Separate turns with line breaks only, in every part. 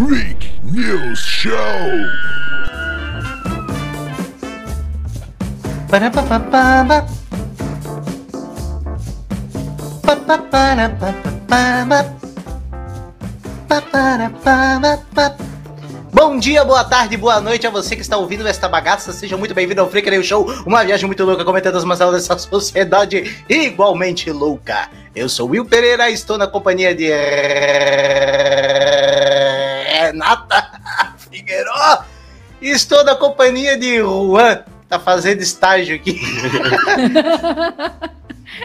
Freak News Show.
Bom dia, boa tarde, boa noite a você que está ouvindo esta bagaça. Seja muito bem-vindo ao Freak News Show, uma viagem muito louca comentando as mazelas dessa sociedade igualmente louca. Eu sou Will Pereira, estou na companhia de Renata Figueiró. Estou na companhia de Juan, tá fazendo estágio aqui.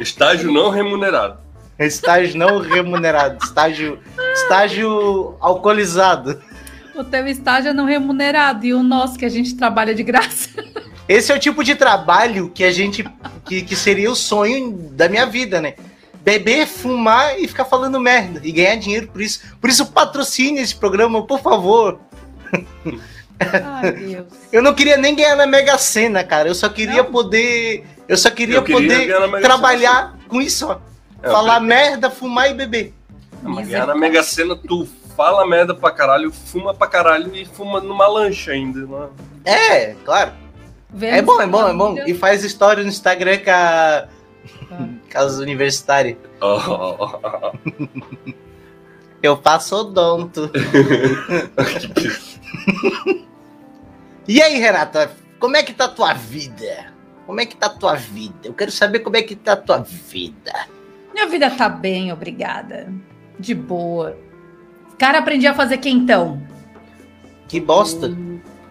Estágio não remunerado.
Estágio não remunerado, estágio, estágio alcoolizado.
O teu estágio é não remunerado e o nosso que a gente trabalha de graça.
Esse é o tipo de trabalho que a gente. que, que seria o sonho da minha vida, né? Beber, fumar e ficar falando merda. E ganhar dinheiro por isso. Por isso, patrocine esse programa, por favor.
Ai, Deus.
Eu não queria nem ganhar na Mega Sena, cara. Eu só queria
Não?
poder. Eu só queria,
Eu queria
poder trabalhar com isso, ó.
É,
Falar
eu
merda, fumar e beber.
Mas ganhar na Mega Sena, tu fala merda pra caralho, fuma pra caralho e fuma numa lancha ainda. né?
É, claro. É bom, é bom, é bom. E faz história no Instagram com, a... com as universitárias.
Oh,
Eu faço odonto. E aí, Renata, como é que tá a tua vida? Como é que tá a tua vida? Eu quero saber como é que tá a tua vida.
Minha vida tá bem, obrigada. De boa. Cara, aprendi a fazer quentão.
Que bosta.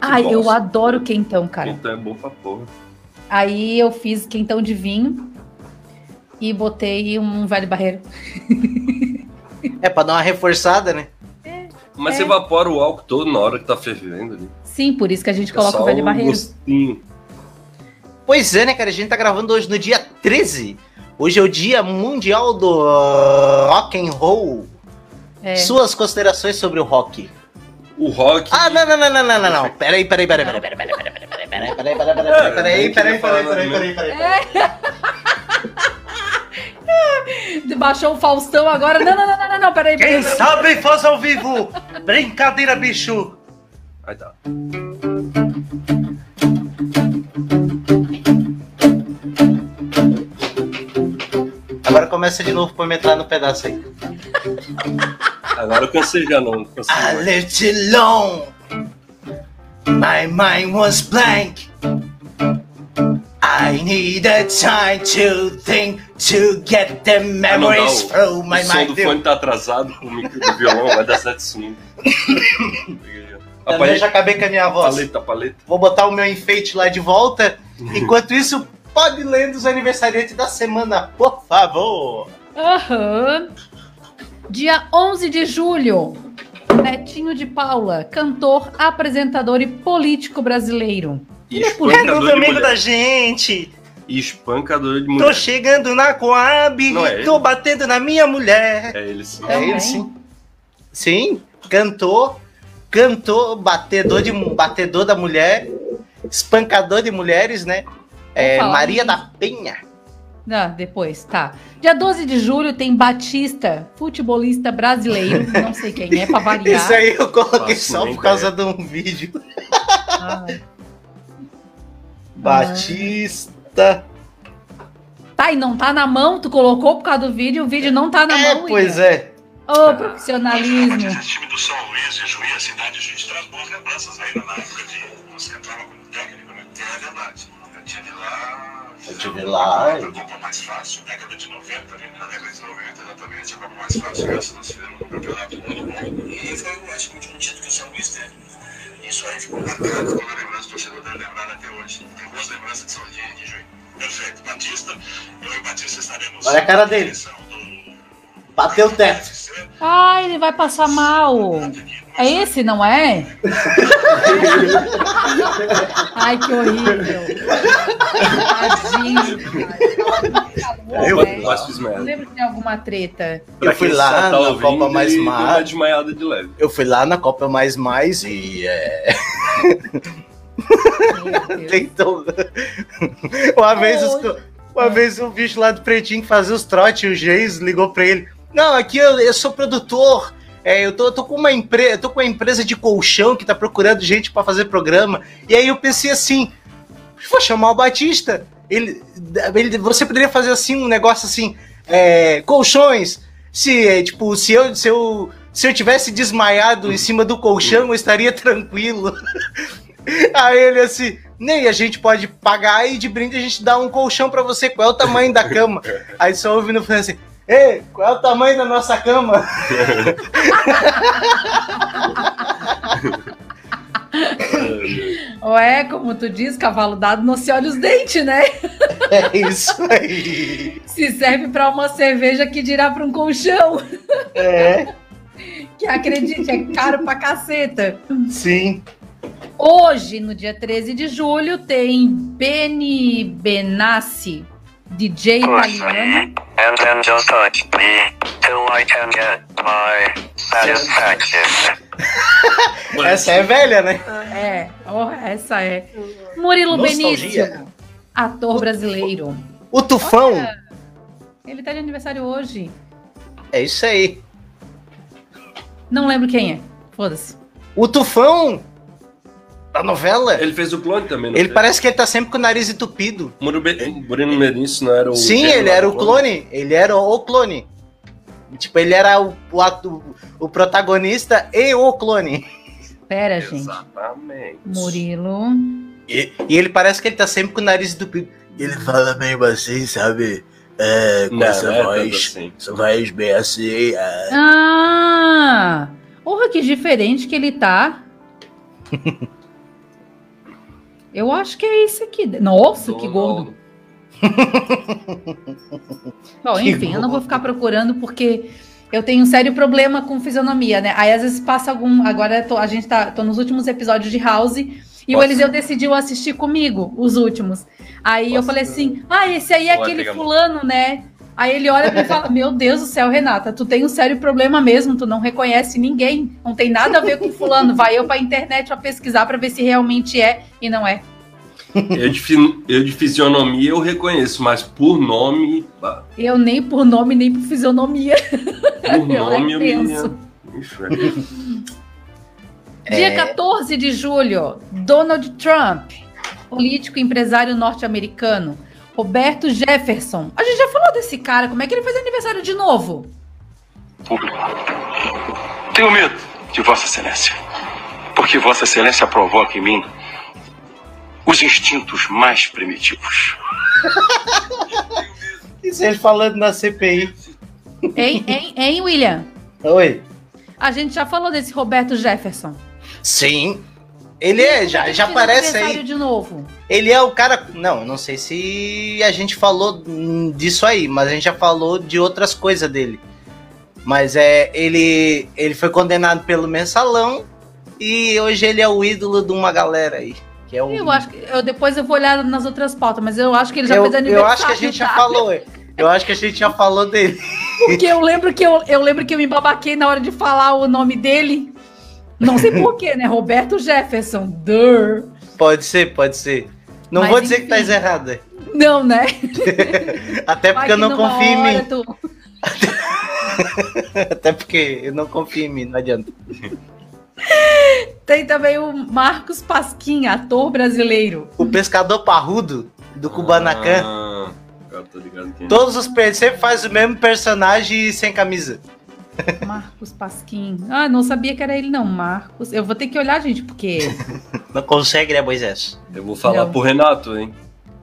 Ai, eu
bosta.
adoro quentão, cara.
então é bom pra porra.
Aí eu fiz quentão de vinho e botei um velho barreiro.
É pra dar uma reforçada, né?
Mas
É.
você evapora o álcool todo na hora que tá fervendo ali.
Sim, por isso que a gente
É
coloca
só
o velho
um
barreiro.
gostinho.
Pois é, né, cara? A gente tá gravando hoje no dia 13. Hoje é o dia mundial do uh, rock and roll.
É.
Suas considerações sobre o rock.
O rock.
Ah, não, não, não, não, não, não, não. Peraí, peraí, peraí, peraí, peraí, peraí, peraí, peraí, peraí, peraí, peraí, peraí, peraí, peraí, peraí, peraí, peraí, peraí, peraí.
Baixou o Faustão agora. Não, não, não, não, não, não, peraí, peraí.
Quem sabe faz ao vivo. Brincadeira, bicho.
Aí tá.
Agora começa de novo pra me entrar no pedaço aí.
Agora eu cansei já não. Cansei
I lived alone. My mind was blank. I needed time to think to get the
Ah, não,
memories
não,
through my
o som
mind.
do fone tá atrasado, o micro do violão vai dar certo sim. A
Também já acabei com a minha voz.
paleta, paleta.
Vou botar o meu enfeite lá de volta. Enquanto isso, pode ler dos aniversariantes da semana, por favor.
Aham. Dia 11 de julho. Netinho de Paula, cantor, apresentador e político brasileiro.
E
É
mulher.
da gente.
E espancador de
Tô
mulher.
chegando na Coab,
Não é ele?
tô batendo na minha mulher.
É ele sim.
É ele sim. Sim, cantor, cantor, batedor, de, batedor da mulher, espancador de mulheres, né? É, Maria da Penha.
Ah, depois, tá. Dia 12 de julho tem Batista, futebolista brasileiro. Não sei quem é, pra variar.
Isso aí eu coloquei
Faço
só por causa de um vídeo.
Ah.
Batista.
Tá, e não tá na mão, tu colocou por causa do vídeo, o vídeo não tá na
É,
mão.
pois
William.
é.
Ô, profissionalismo.
Esse time do São Luís e Juí, a cidade de Juiz, traz boas lembranças ainda na época de você entrava como técnico, né? É verdade. Eu tive lá.
Eu tive lá.
A Copa mais fácil, década de 90, ali, na década de 90, exatamente, a Copa mais fácil, graças nós fizemos um campeonato muito bom. E foi, eu acho, o último título que o São Luís teve. Isso aí ficou marcado, toda a lembrança do torcedor deve lembrar até hoje. Tem boas lembranças de São de, de Juí. Perfeito. Batista, eu e Batista estaremos.
Olha a cara dele.
na do-
Bateu o teto.
Ai, ele vai passar mal. É esse, não é? Ai, que horrível. Tadinho. cara.
Eu-
Velho.
Mas fiz
Não
merda.
lembro de alguma treta.
Pra
Eu fui lá
tá
na Copa Mais Mais.
Desmaiada de leve.
Eu fui lá na Copa Mais Mais e é. Tentou. Uma vez, os-
Oi.
uma vez o bicho lá do Pretinho que fazia os trotes, o Geis ligou pra ele. Não, aqui eu, eu sou produtor. é, eu tô, tô com uma empresa, tô com uma empresa de colchão que tá procurando gente pra fazer programa. E aí eu pensei assim, vou chamar o Batista. Ele, ele, você poderia fazer assim um negócio assim, é, colchões. Se, é, tipo, se eu, se eu, se eu tivesse desmaiado em cima do colchão, eu estaria tranquilo. Aí ele assim, nem a gente pode pagar e de brinde a gente dá um colchão pra você. Qual é o tamanho da cama? Aí só ouvindo assim, Ei, qual é o tamanho da nossa cama?
Ou é, como tu diz, cavalo dado não se olha os dentes, né?
É isso aí.
Se serve pra uma cerveja que dirá pra um colchão.
É,
Que acredite, é caro pra caceta.
sim.
Hoje, no dia 13 de julho, tem Benny Benassi, DJ italiano.
and then just touch me till I can get my satisfaction.
Essa é velha, né?
É, oh, essa é. Murilo
Nostalgia.
Benício, ator brasileiro.
O Tufão.
Ele tá de aniversário hoje.
É isso aí.
Não lembro quem é. Foda-se.
O Tufão da novela.
Ele fez o clone também, não
Ele
fez?
parece que ele tá sempre com o nariz entupido.
Muro Be- Bruno Benício não era o.
Sim, ele era o clone. Ele era o clone. Tipo, ele era o, o, o protagonista e o clone.
Pera, gente.
Exatamente.
Murilo.
E, e ele parece que ele tá sempre com o nariz entupido. Ele fala meio assim, sabe? É, com
Não,
essa
não é
voz.
assim.
Essa voz bem assim. é.
Ah! Porra, que diferente que ele tá. Eu acho que é esse aqui. Nossa, que gordo. Bom,
Que
enfim, eu não vou
gordo.
ficar procurando porque eu tenho um sério problema com fisionomia, né? Aí às vezes passa algum. Agora eu tô- a gente tá. tô nos últimos episódios de House e o
Posso?
Eliseu decidiu assistir comigo, os últimos. Aí eu
Posso?
falei assim: ah, esse aí é aquele fulano, né? Aí ele olha pra mim e fala: Meu Deus do céu, Renata, tu tem um sério problema mesmo, tu não reconhece ninguém. Não tem nada a ver com fulano. Vai eu pra internet pra pesquisar pra ver se realmente é e não é.
Eu de, eu de fisionomia eu reconheço, mas por nome. bah,
Eu nem por nome, nem por fisionomia.
Por
Eu
nome eu
penso.
Velho.
Dia
É.
14 de julho, Donald Trump, político e empresário norte-americano. Roberto Jefferson. A gente já falou desse cara, como é que ele faz aniversário de novo?
público. Tenho medo de Vossa Excelência, porque Vossa Excelência provoca em mim os instintos mais primitivos.
Isso ele falando na CPI.
Hein, hein, hein, William?
Oi.
A gente já falou desse Roberto Jefferson.
Sim. Ele é, já, já
Fez
aparece aí.
de novo.
Ele é o cara. Não, não sei se a gente falou disso aí, mas a gente já falou de outras coisas dele. Mas é. Ele, ele foi condenado pelo mensalão e hoje ele é o ídolo de uma galera aí. Que é o,
Eu acho que eu depois eu vou olhar nas outras pautas, mas eu acho que ele já
eu,
fez
eu
aniversário.
acho que a gente já
tá?
falou. Eu acho que a gente já falou dele.
Porque eu lembro que eu, eu lembro que eu me babaquei na hora de falar o nome dele. Não sei porquê, né? Roberto Jefferson. Durr.
Pode ser, pode ser. Não
Mas
vou dizer que tá
enfim.
errado.
Não, né?
Até
Vai
porque eu
que
não confio em mim.
tu-
Até porque eu não confio em mim, não adianta.
Tem também o Marcos Pasquim, ator brasileiro.
O pescador parrudo do Kubanacan.
Ah, eu tô ligado quem é.
Todos os sempre faz o mesmo personagem sem camisa.
Marcos Pasquim. Ah, não sabia que era ele, não. Marcos. Eu vou ter que olhar, gente, porque.
Não consegue, né, Moisés?
Eu vou falar
Não.
pro Renato, hein?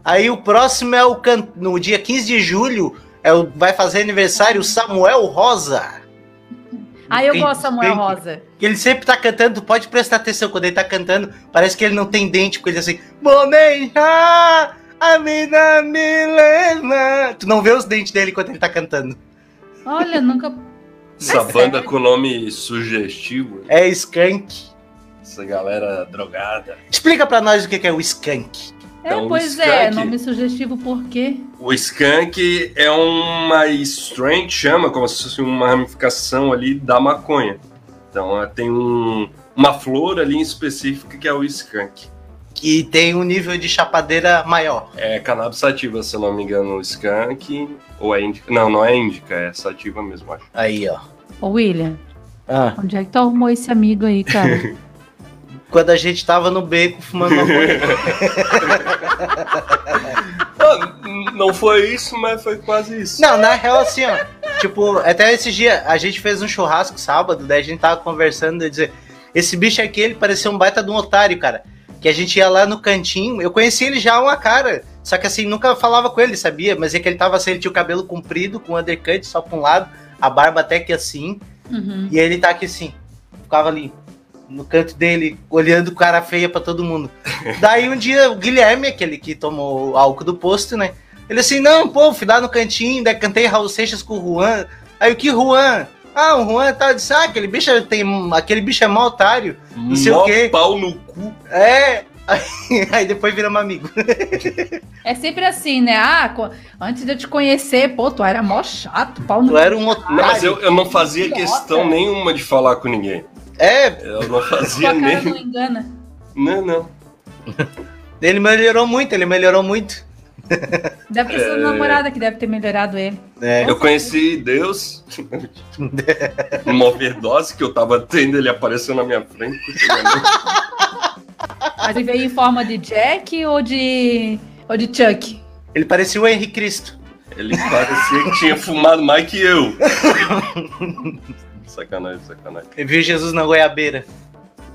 Aí o próximo é o can... no dia 15 de julho, é o... vai fazer aniversário o Samuel Rosa.
Ah, eu gosto Samuel Rosa.
Que ele sempre tá cantando, tu pode prestar atenção quando ele tá cantando, parece que ele não tem dente, porque ele é assim, Boneja, a mina me leva. Tu não vê os dentes dele quando ele tá cantando.
Olha, nunca.
Essa
É
banda
sério?
com nome sugestivo,
É Skank.
essa galera drogada.
Explica pra nós o que é o Skunk.
É,
Então,
pois
Skank.
é, nome sugestivo por quê?
O skunk é uma strain, chama como se fosse uma ramificação ali da maconha. Então tem um, uma flor ali em específico que é o skunk.
Que tem um nível de chapadeira maior.
É cannabis sativa, se eu não me engano, o skunk. Ou é índica? Não, não é índica, é sativa mesmo, acho.
Aí, ó.
Ô, William,
Ah,
Onde é que tu arrumou esse amigo aí, cara?
quando a gente tava no beco fumando maconha.
Ah, não foi isso, mas foi quase isso.
Não, na real, assim, ó. Tipo, até esse dia, a gente fez um churrasco sábado, daí a gente tava conversando e dizer, esse bicho aqui, ele parecia um baita de um otário, cara. Que a gente ia lá no cantinho, eu conheci ele já uma cara. Só que assim, nunca falava com ele, sabia? Mas é que ele tava assim, ele tinha o cabelo comprido, com undercut só pra um lado, a barba até que assim.
Uhum.
E ele tá aqui assim, ficava ali, no canto dele, olhando cara feia pra todo mundo. Daí um dia o Guilherme, aquele que tomou álcool do posto, né? Ele assim, não, pô, fui lá no cantinho, daí cantei Raul Seixas com o Juan. Aí o que Juan? Ah, o Juan tá disse, ah, aquele bicho tem. Aquele bicho é mó otário. Não sei
Mó
o quê.
pau no cu.
É. Aí, aí depois viramos amigo.
É sempre assim, né? Ah, antes de eu te conhecer, pô, tu era mó chato, pau no
Tu era um otário.
Não, mas eu, eu não fazia
Idiota.
questão nenhuma de falar com ninguém.
É,
Eu não fazia
cara
nem.
não engana.
Não, não.
ele melhorou muito, ele melhorou muito.
Deve ter sido
É.
namorada que deve ter melhorado ele.
É.
Eu conheci Deus numa overdose que eu tava tendo, ele apareceu na minha frente.
Mas ele veio em forma de Jack ou de. ou de Chuck?
Ele parecia o Henrique Cristo.
Ele parecia que tinha fumado mais que eu. Sacanagem, sacanagem.
Ele viu Jesus na goiabeira.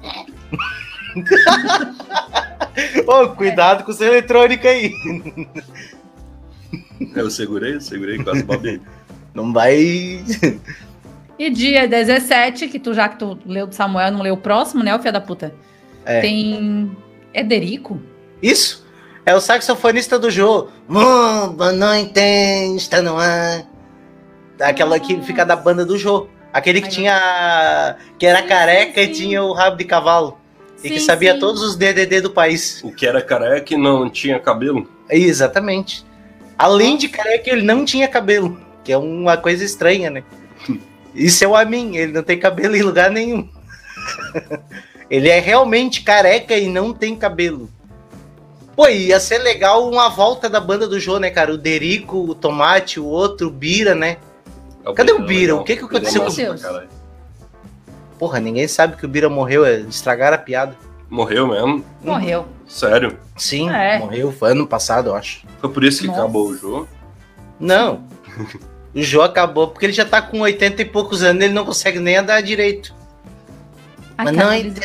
Ô, cuidado com o seu eletrônico aí.
Eu segurei, eu segurei, quase babei.
Não vai.
E dia 17, que tu já que tu leu do Samuel, não leu o próximo, né, o filho da puta?
É.
Tem. Ederico?
Isso? É o saxofonista do Jô. Mô, boa noite, está no ar. Aquela que fica da banda do Jô. Aquele que
Ai,
tinha. que era
Sim,
careca
sim,
e tinha o rabo de cavalo. E que sabia
sim.
todos os DDD do país.
O que era careca e não tinha cabelo.
Exatamente. Além de careca, ele não tinha cabelo. Que é uma coisa estranha, né? Isso é o Amin, ele não tem cabelo em lugar nenhum. ele é realmente careca e não tem cabelo. Pô, ia ser legal uma volta da banda do Jô, né, cara? O Derico, o Tomate, o outro, o Bira, né? Cadê o Bira?
legal.
O que que
Bira é
aconteceu
com o
caralho.
Porra, ninguém sabe que o Bira morreu, é, estragaram a piada.
Morreu mesmo?
Morreu.
Sério?
Sim,
É.
morreu, foi ano passado, eu acho.
Foi por isso que
Nossa.
acabou o jogo?
Não. O Jô acabou porque ele já tá com 80 e poucos anos, ele não consegue nem andar direito.
Ai,
Mas
cara,
não,
Eliseu-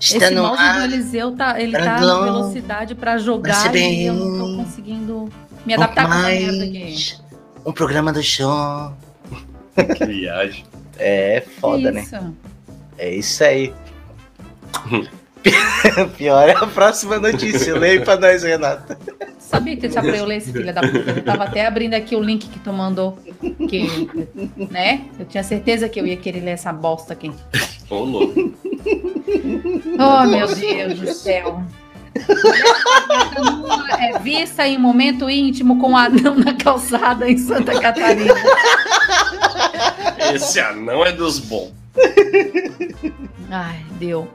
Está
Esse
no
mouse
ar.
do Eliseu tá, ele tá na velocidade pra jogar e eu não tô conseguindo me adaptar com essa merda aqui.
mais um programa do show.
Que viagem.
É foda, né?
Isso.
É isso aí. Pior é a próxima notícia. Leia pra nós, Renata.
Sabia que já pra eu ler esse filho da puta. Eu tava até abrindo aqui o link que tu mandou. Que, né? Eu tinha certeza que eu ia querer ler essa bosta aqui.
Ô, louco.
Oh, meu Deus do céu. É vista em momento íntimo com anão na calçada em Santa Catarina.
Esse anão é dos bons.
Ai, deu.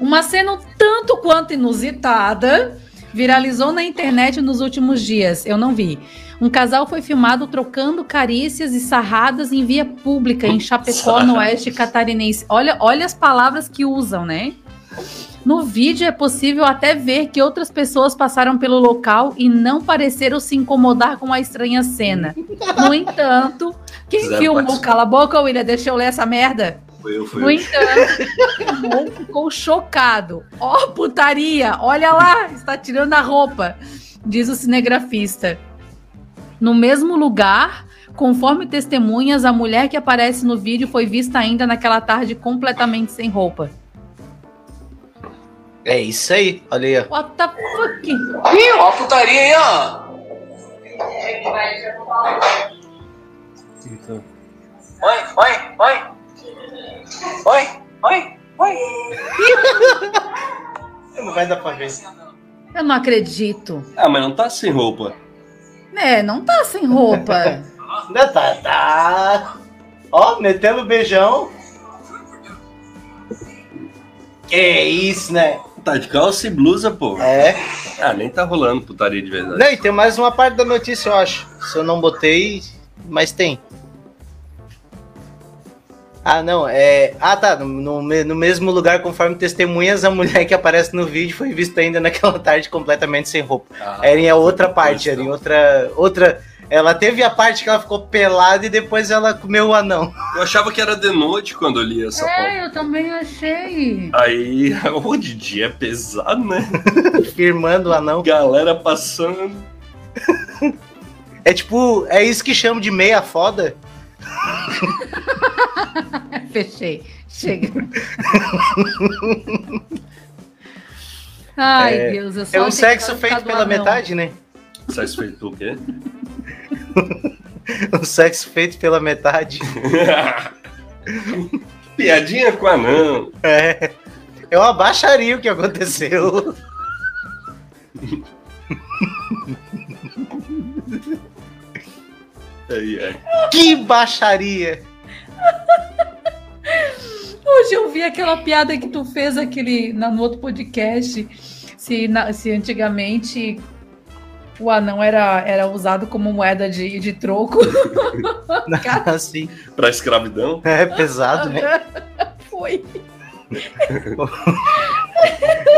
Uma cena tanto quanto inusitada viralizou na internet nos últimos dias. Eu não vi. Um casal foi filmado trocando carícias e sarradas em via pública em Chapecó, no oeste catarinense. Olha, olha as palavras que usam, né? No vídeo é possível até ver que outras pessoas passaram pelo local e não pareceram se incomodar com a estranha cena. No entanto, quem
Fizeram
filmou,
participar.
cala a boca, William, deixa eu ler essa merda.
Foi eu, foi
No
eu.
entanto, filmou ficou chocado. Ó, putaria, olha lá, está tirando a roupa, diz o cinegrafista. No mesmo lugar, conforme testemunhas, a mulher que aparece no vídeo foi vista ainda naquela tarde completamente sem roupa.
É isso aí. Olha aí, ó.
What the fuck?
Ih, ó a putaria aí, ó.
Então,
Oi, oi, oi. Oi, oi, oi.
Não vai dar pra ver.
Eu não acredito.
Ah, mas não tá sem roupa.
É, não tá sem roupa.
Não, tá, tá. Ó, metendo beijão. Que isso, né?
Tá de calça e blusa, pô.
É.
Ah, nem tá rolando putaria de verdade.
Não, e tem mais uma parte da notícia, eu acho. Se eu não botei, mas tem. Ah, não, é. Ah, tá. No, no me- no mesmo lugar, conforme testemunhas, a mulher que aparece no vídeo foi vista ainda naquela tarde completamente sem roupa.
Ah,
Era em a outra parte, era em outra. outra. Ela teve a parte que ela ficou pelada e depois ela comeu o anão.
Eu achava que era de noite quando eu li essa pauta.
É, eu também achei.
Aí, o de dia é pesado, né?
Firmando o anão.
Galera passando.
É tipo, é isso que chama de meia foda.
Fechei. Chega. Ai,
É,
Deus, eu só
É um sexo feito pela
anão.
metade, né?
Vocês feito o quê?
Um sexo feito pela metade.
Piadinha com anão.
É. É uma baixaria o que aconteceu.
Aí, aí.
Que baixaria!
Hoje eu vi aquela piada que tu fez aquele, na- no outro podcast. Se, na- se antigamente o anão era, era usado como moeda de, de troco.
Assim.
Pra escravidão.
É pesado, né?
Foi.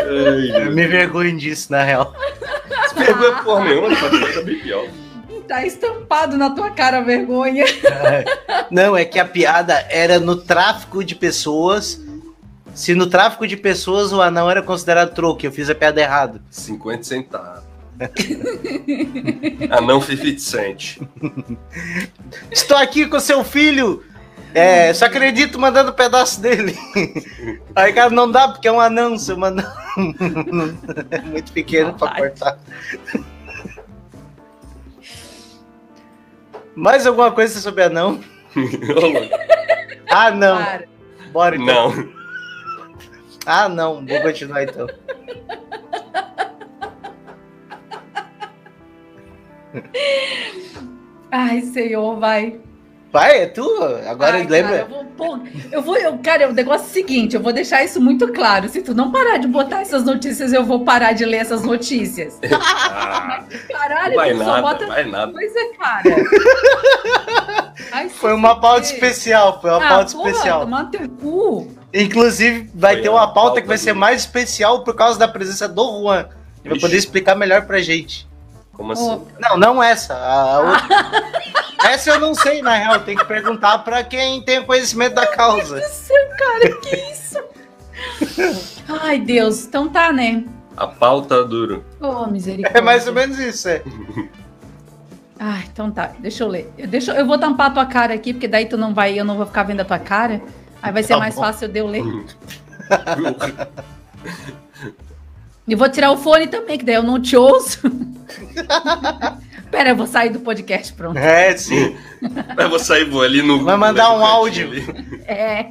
Eu me vergonho disso, na real.
Não vergonha porra nenhuma, é bem pior.
Tá estampado na tua cara a vergonha.
Não, é que a piada era no tráfico de pessoas. Se no tráfico de pessoas o anão era considerado troco, eu fiz a piada errada.
50 centavos. Anão 50 cent.
Estou aqui com seu filho! É, só acredito mandando um pedaço dele. Aí, cara, não dá porque é um anão, seu anão. É muito pequeno pra cortar. Mais alguma coisa sobre anão? Ah, não.
Para.
Bora então.
Não.
Ah, não. Vou continuar então.
Ai, Senhor, vai.
Vai, é tu? Agora
Ai,
lembra?
cara, eu vou, pô, eu vou, eu, cara, o negócio é o seguinte, eu vou deixar isso muito claro. Se tu não parar de botar essas notícias, eu vou parar de ler essas notícias.
Ah,
Caralho,
vai
tu só
nada,
bota
vai nada.
coisa, cara. Ai,
Foi uma pauta
fuder.
especial, foi uma
Ah,
pauta
porra,
especial.
tomar teu cu.
Inclusive, vai
Foi
ter uma pauta
pauta
que vai
do-
ser mais especial por causa da presença do Juan. Ele vai poder explicar melhor pra gente.
Como assim?
Não, não essa. a outra. essa eu não sei, na real. Tem que perguntar pra quem tem conhecimento da causa.
Seu cara, que isso? Ai, Deus. Então tá, né?
A pauta duro.
Ô, misericórdia.
É mais ou menos isso, é.
Ai, então tá. Deixa eu ler. Eu- Deixa, eu vou tampar a tua cara aqui, porque daí tu não vai, eu não vou ficar vendo a tua cara. Aí vai ser
Tá
mais
bom.
fácil de eu ler. E vou tirar o fone também, que daí eu não te ouço. Pera, eu vou sair do podcast, pronto.
É, sim.
Eu vou sair, vou ali no.
Vai mandar um áudio.
ali.
É.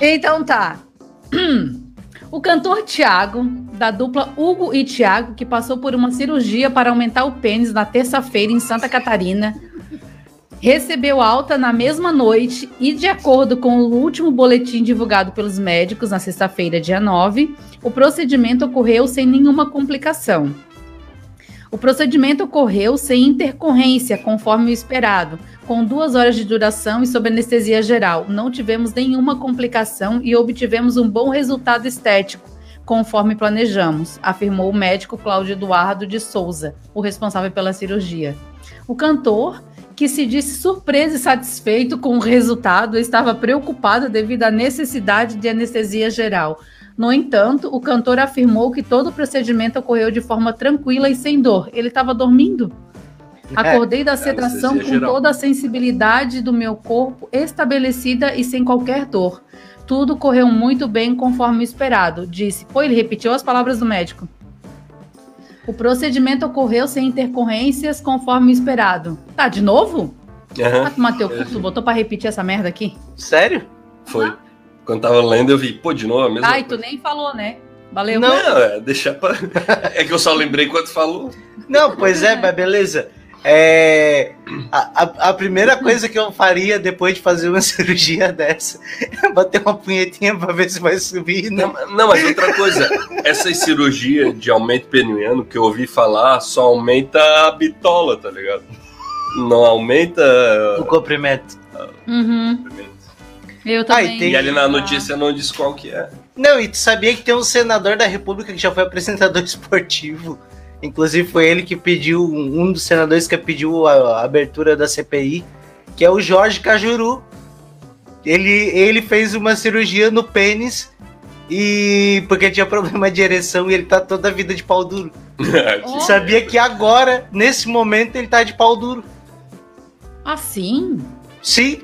Então tá. O cantor Thiago, da dupla Hugo e Thiago, que passou por uma cirurgia para aumentar o pênis na terça-feira em Santa Catarina, recebeu alta na mesma noite e, de acordo com o último boletim divulgado pelos médicos na sexta-feira, dia 9, o procedimento ocorreu sem nenhuma complicação. O procedimento ocorreu sem intercorrência, conforme o esperado, com duas horas de duração e sob anestesia geral. Não tivemos nenhuma complicação e obtivemos um bom resultado estético, conforme planejamos, afirmou o médico Cláudio Eduardo de Souza, o responsável pela cirurgia. O cantor, que se disse surpreso e satisfeito com o resultado, estava preocupado devido à necessidade de anestesia geral. No entanto, o cantor afirmou que todo o procedimento ocorreu de forma tranquila e sem dor. Ele estava dormindo? Acordei da sedação
anestesia
com
geral.
toda a sensibilidade do meu corpo estabelecida e sem qualquer dor. Tudo correu muito bem conforme esperado, disse. Pô, ele repetiu as palavras do médico. O procedimento ocorreu sem intercorrências conforme esperado. Tá, de novo?
Aham,
Ah, tu mateu, tu botou pra repetir essa merda aqui?
Sério?
foi. Quando tava lendo, eu vi, pô, de novo a mesma
Ai, tu
coisa.
nem falou, né? Valeu.
Não.
Não, é deixar pra. É que eu só lembrei quando falou.
Não, pois é, mas beleza. É, a, a- a primeira coisa que eu faria depois de fazer uma cirurgia dessa é bater uma punhetinha pra ver se vai subir. né?
Não, não, mas outra coisa, essa cirurgia de aumento peniano que eu ouvi falar só aumenta a bitola, tá ligado? Não aumenta.
O comprimento.
Uhum. Eu
Ah,
também.
e tem-
E ali na notícia não diz qual que é.
Não, e tu sabia que tem um senador da República que já foi apresentador esportivo. Inclusive foi ele que pediu, um dos senadores que pediu a, a abertura da CPI, que é o Jorge Cajuru. Ele, ele fez uma cirurgia no pênis e porque tinha problema de ereção e ele tá toda a vida de pau duro.
Oh.
Sabia que agora, nesse momento, ele tá de pau duro.
Assim?
Sim.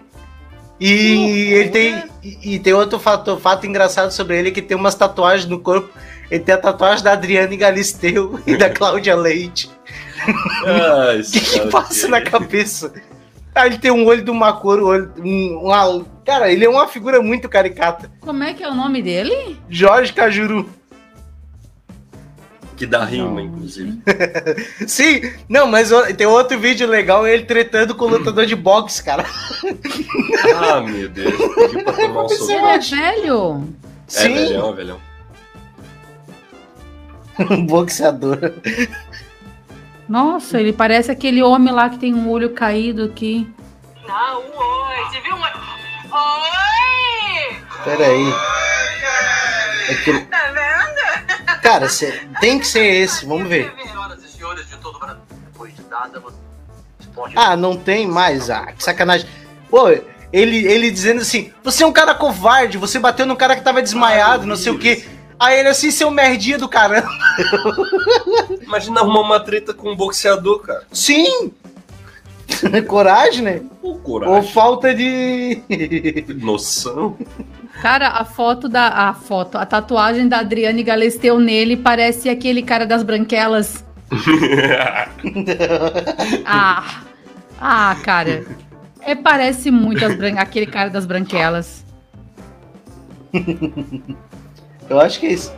E ele tem. E, e tem outro fato, fato engraçado sobre ele que tem umas tatuagens no corpo. Ele tem a tatuagem da Adriane Galisteu e da Cláudia Leite.
Ah,
O que, que passa na cabeça? Ah, ele tem um olho de uma cor, um olho. Um, uma- cara, ele é uma figura muito caricata.
Como é que é o nome dele?
Jorge Cajuru.
Que dá rima, inclusive.
Sim, não, mas tem outro vídeo legal ele tretando com o lutador de boxe, cara.
Ah, meu Deus. Pediu pra tomar um soco.
é velho?
É,
Sim,
velhão, velhão.
um boxeador.
Nossa, ele parece aquele homem lá que tem um olho caído aqui.
Não, oi, você viu uma. Oi!
Pera aí. É que-
Tá vendo?
Cara, cê- tem que ser esse, vamos ver. Ah, não tem mais. Ah, que sacanagem. Pô, ele, ele dizendo assim: você é um cara covarde, você bateu no cara que tava desmaiado, não sei o quê. Aí ele assim, seu merdinha do caramba.
Imagina arrumar uma treta com um boxeador, cara.
Sim! Coragem, né? Ou
coragem.
falta de.
Noção.
Cara, a foto da. A foto, a tatuagem da Adriane Galisteu nele parece aquele cara das branquelas. Ah! Ah, cara. É, parece muito bran- aquele cara das branquelas.
Eu acho que é isso.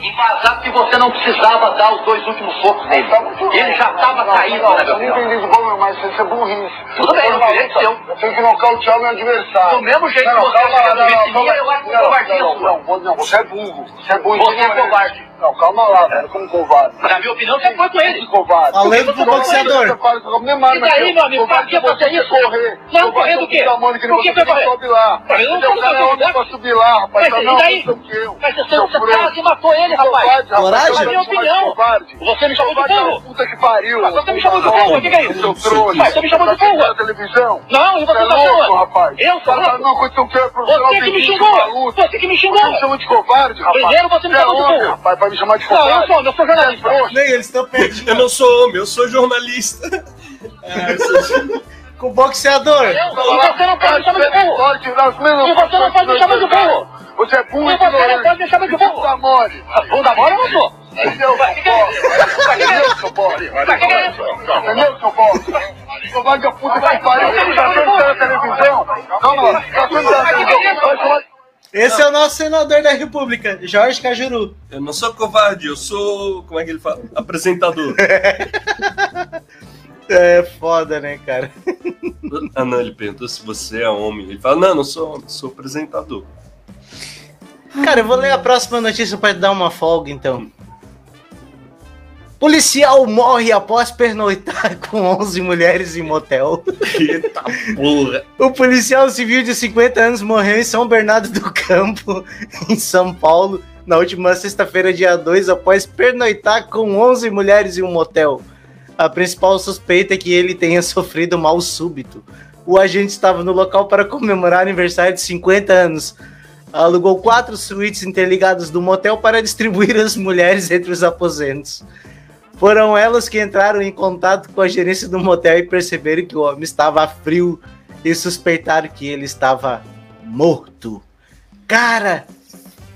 Embasado que você não precisava dar os dois últimos socos nele. Ele já tava caído, né,
Eu não
Gabriel?
entendi de bom, mas isso é burrice.
Tudo bem, o direito é seu.
Eu tenho que nocautear o meu adversário.
Do mesmo jeito
Não,
que você do
não, calma
mim, eu acho que
não,
covardia
não,
sua.
não, não, não, você é burro. Você é burro.
Você é covarde.
Não, calma lá, velho, como covarde.
Na minha opinião, você foi com ele.
Covarde.
Falando pro boxeador.
E
E daí, meu amigo, pra que você isso?
correr?
Não, correr do quê? Por que foi correr?
Sobe lá.
Eu não
Entendeu?
tô
O cara é
sabendo,
homem
né?
pra subir lá, rapaz.
Mas
Tá
e
não,
daí?
não.
Mas você, você quase matou ele.
Covarde, rapaz.
Coragem?
Minha
é mais
opinião.
covarde.
Você me chamou de
Covarde é
burro.
Puta que pariu.
Mas você me chamou de burro, o que é isso?
Seu trouxa.
Você me chamou de
Tá
burro.
televisão?
Não, e você
Você é louco,
falando?
rapaz.
Eu sou
Tá
louco?
é profissional
Você que me xingou. Você que me xingou.
Você me chama de covarde, rapaz.
Primeiro você me
é
chamou de burro.
rapaz, vai me chamar de
Não, eu
covarde.
sou, eu sou jornalista.
Nem eles estão perdidos.
Eu não sou homem, eu sou jornalista. É, eu sou-
Com boxeador.
Eu, e você não pode me chamar de burro. E você não pode me chamar de burro.
Você é burro
E você não
ignorante.
pode me chamar de burro.
Tá mole.
Bunda mole eu não sou.
Entendeu,
é isso? Mas que que é
Entendeu, seu bosta?
Mas que que é?
Entendeu, seu que pariu. Você tá vendo pela televisão? Calma, tá vendo pela televisão?
Esse é o nosso senador da República, Jorge Cajuru.
Eu não sou covarde, eu sou. Como é que ele fala? Apresentador.
É foda, né, cara?
Ah, não, ele perguntou se você é homem. Ele fala: Não, não sou homem, sou apresentador.
Cara, eu vou ler a próxima notícia pra dar uma folga, então. Policial morre após pernoitar com 11 mulheres em motel.
Eita porra.
O policial civil de 50 anos morreu em São Bernardo do Campo, em São Paulo, na última sexta-feira, dia 2, após pernoitar com 11 mulheres em um motel. A principal suspeita é que ele tenha sofrido mal súbito. O agente estava no local para comemorar aniversário de 50 anos. Alugou quatro suítes interligadas do motel para distribuir as mulheres entre os aposentos. Foram elas que entraram em contato com a gerência do motel e perceberam que o homem estava frio e suspeitaram que ele estava morto. Cara,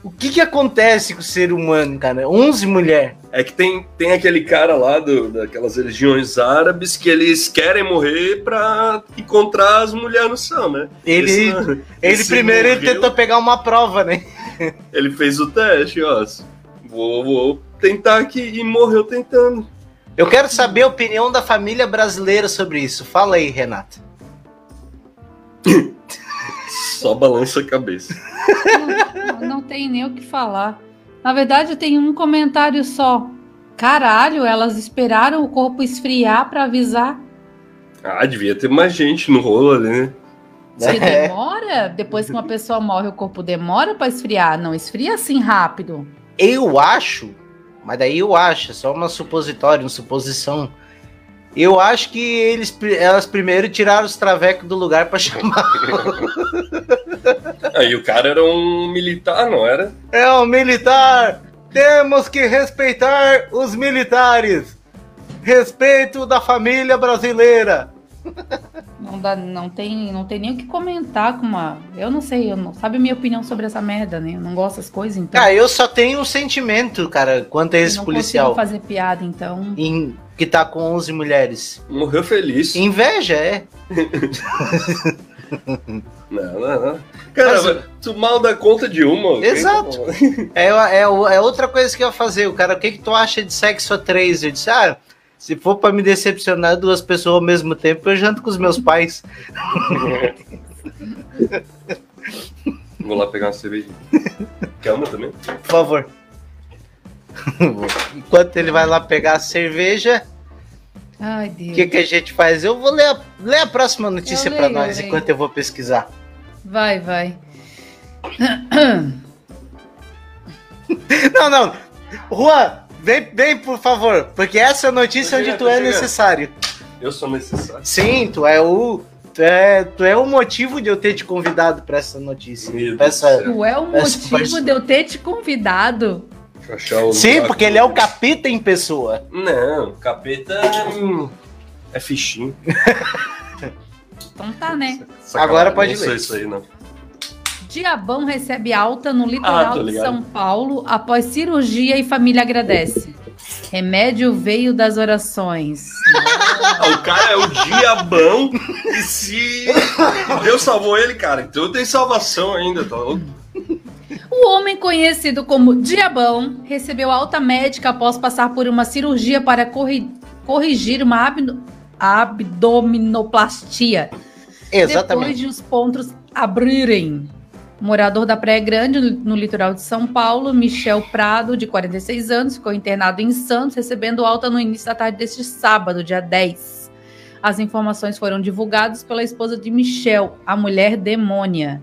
o que que acontece com o ser humano, cara? 11 mulheres.
É que tem, tem aquele cara lá do, daquelas religiões árabes que eles querem morrer pra encontrar as mulheres no céu, né?
Ele,
Esse
ele
esse
primeiro ele
morreu.
tentou pegar uma prova, né?
Ele fez o teste, ó. Vou, vou tentar aqui e morreu tentando.
Eu quero saber a opinião da família brasileira sobre isso. Fala aí, Renata.
Só balança a cabeça.
Não, não tem nem o que falar. Na verdade, eu tenho um comentário só. Caralho, elas esperaram o corpo esfriar pra avisar.
Ah, devia ter mais gente no rolo ali, né?
Se
É.
demora? Depois que uma pessoa morre, o corpo demora pra esfriar. Não esfria assim rápido.
Eu acho, mas daí eu acho, é só uma supositória, uma suposição. Eu acho que eles, elas primeiro tiraram os travecos do lugar pra chamar.
Aí o cara era um militar, não era?
É o militar! Temos que respeitar os militares! Respeito da família brasileira!
Não, dá, não, tem, não tem nem o que comentar com uma. Eu não sei, eu não sabe a minha opinião sobre essa merda, né? Eu não gosto das coisas, então.
Ah, eu só tenho um sentimento, cara, quanto a
eu
esse
não
policial.
consigo fazer piada, então.
Em, que tá com 11 mulheres.
Morreu feliz.
Inveja, é.
Não, não, não. Cara,
Mas-
tu mal dá conta de uma.
Exato. É, é, é outra coisa que eu ia fazer. O cara, o que, que tu acha de sexo a três? Eu disse, ah, se for pra me decepcionar duas pessoas ao mesmo tempo, eu janto com os meus pais.
Vou lá pegar uma cerveja. Quer uma também?
Por favor. Enquanto ele vai lá pegar a cerveja, o que, que a gente faz? Eu vou ler a, ler a próxima notícia
leio,
nós,
eu
enquanto eu vou pesquisar.
Vai, vai.
Não, não. Juan, vem, vem, por favor, porque essa é a notícia onde tu é
chegando.
necessário.
Eu sou necessário.
Sim, tu é o. Tu é, tu é o motivo de eu ter te convidado pra essa notícia. Essa-.
Tu é o motivo de eu ter te convidado.
Sim,
lugar
porque ele é o capita em pessoa.
Não, capeta hum, é fichinho.
Então tá, né?
Sacanagem,
Agora pode
não
ler.
isso aí, não.
Diabão recebe alta no
Ah,
litoral
tô
de. São Paulo após cirurgia e família agradece. Remédio veio das orações.
Ah, o cara é o diabão e se Deus salvou ele, cara. Então tem salvação ainda, tá louco?
O homem conhecido como Diabão recebeu alta médica após passar por uma cirurgia para corri- corrigir uma abdo- abdominoplastia. Depois
Exatamente.
de os pontos abrirem. Morador da Praia Grande, no litoral de São Paulo, Michel Prado, de 46 anos, ficou internado em Santos, recebendo alta no início da tarde deste sábado, dia 10. As informações foram divulgadas pela esposa de Michel, a mulher demônia.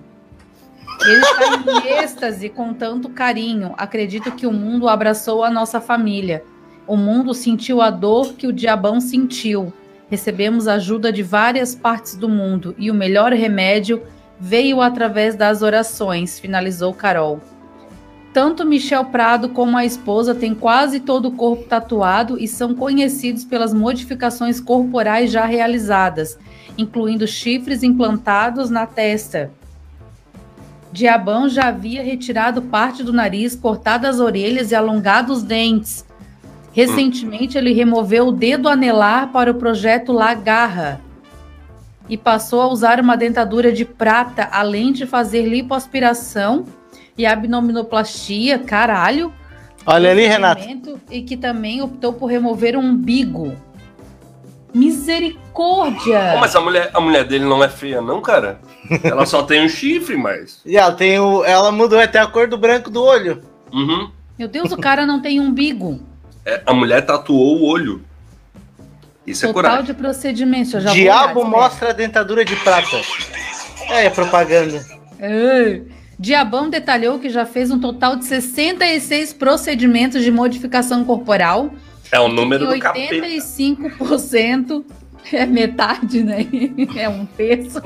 Ele está em êxtase com tanto carinho. Acredito que o mundo abraçou a nossa família. O mundo sentiu a dor que o diabão sentiu. Recebemos ajuda de várias partes do mundo e o melhor remédio veio através das orações, finalizou Carol. Tanto Michel Prado como a esposa têm quase todo o corpo tatuado e são conhecidos pelas modificações corporais já realizadas, incluindo chifres implantados na testa. Diabão já havia retirado parte do nariz, cortado as orelhas e alongado os dentes. Recentemente, ele removeu o dedo anelar para o projeto Lagarra e passou a usar uma dentadura de prata, além de fazer lipoaspiração e abdominoplastia. Caralho!
Olha ali, Renato.
E que também optou por remover um umbigo. Misericórdia!
Pô, mas a mulher, a mulher dele não é feia, não, cara? Ela só tem um chifre, mas.
E ela, tem o, ela mudou até a cor do branco do olho.
Uhum.
Meu Deus, o cara não tem umbigo.
É, a mulher tatuou o olho. Isso é
Total
coragem.
de procedimentos. Eu já
Diabo
olhar,
mostra a dentadura de prata. É, é propaganda.
Ei. Diabão detalhou que já fez um total de 66 procedimentos de modificação corporal.
É o número
e
do capeta.
85% é metade, né? É um terço.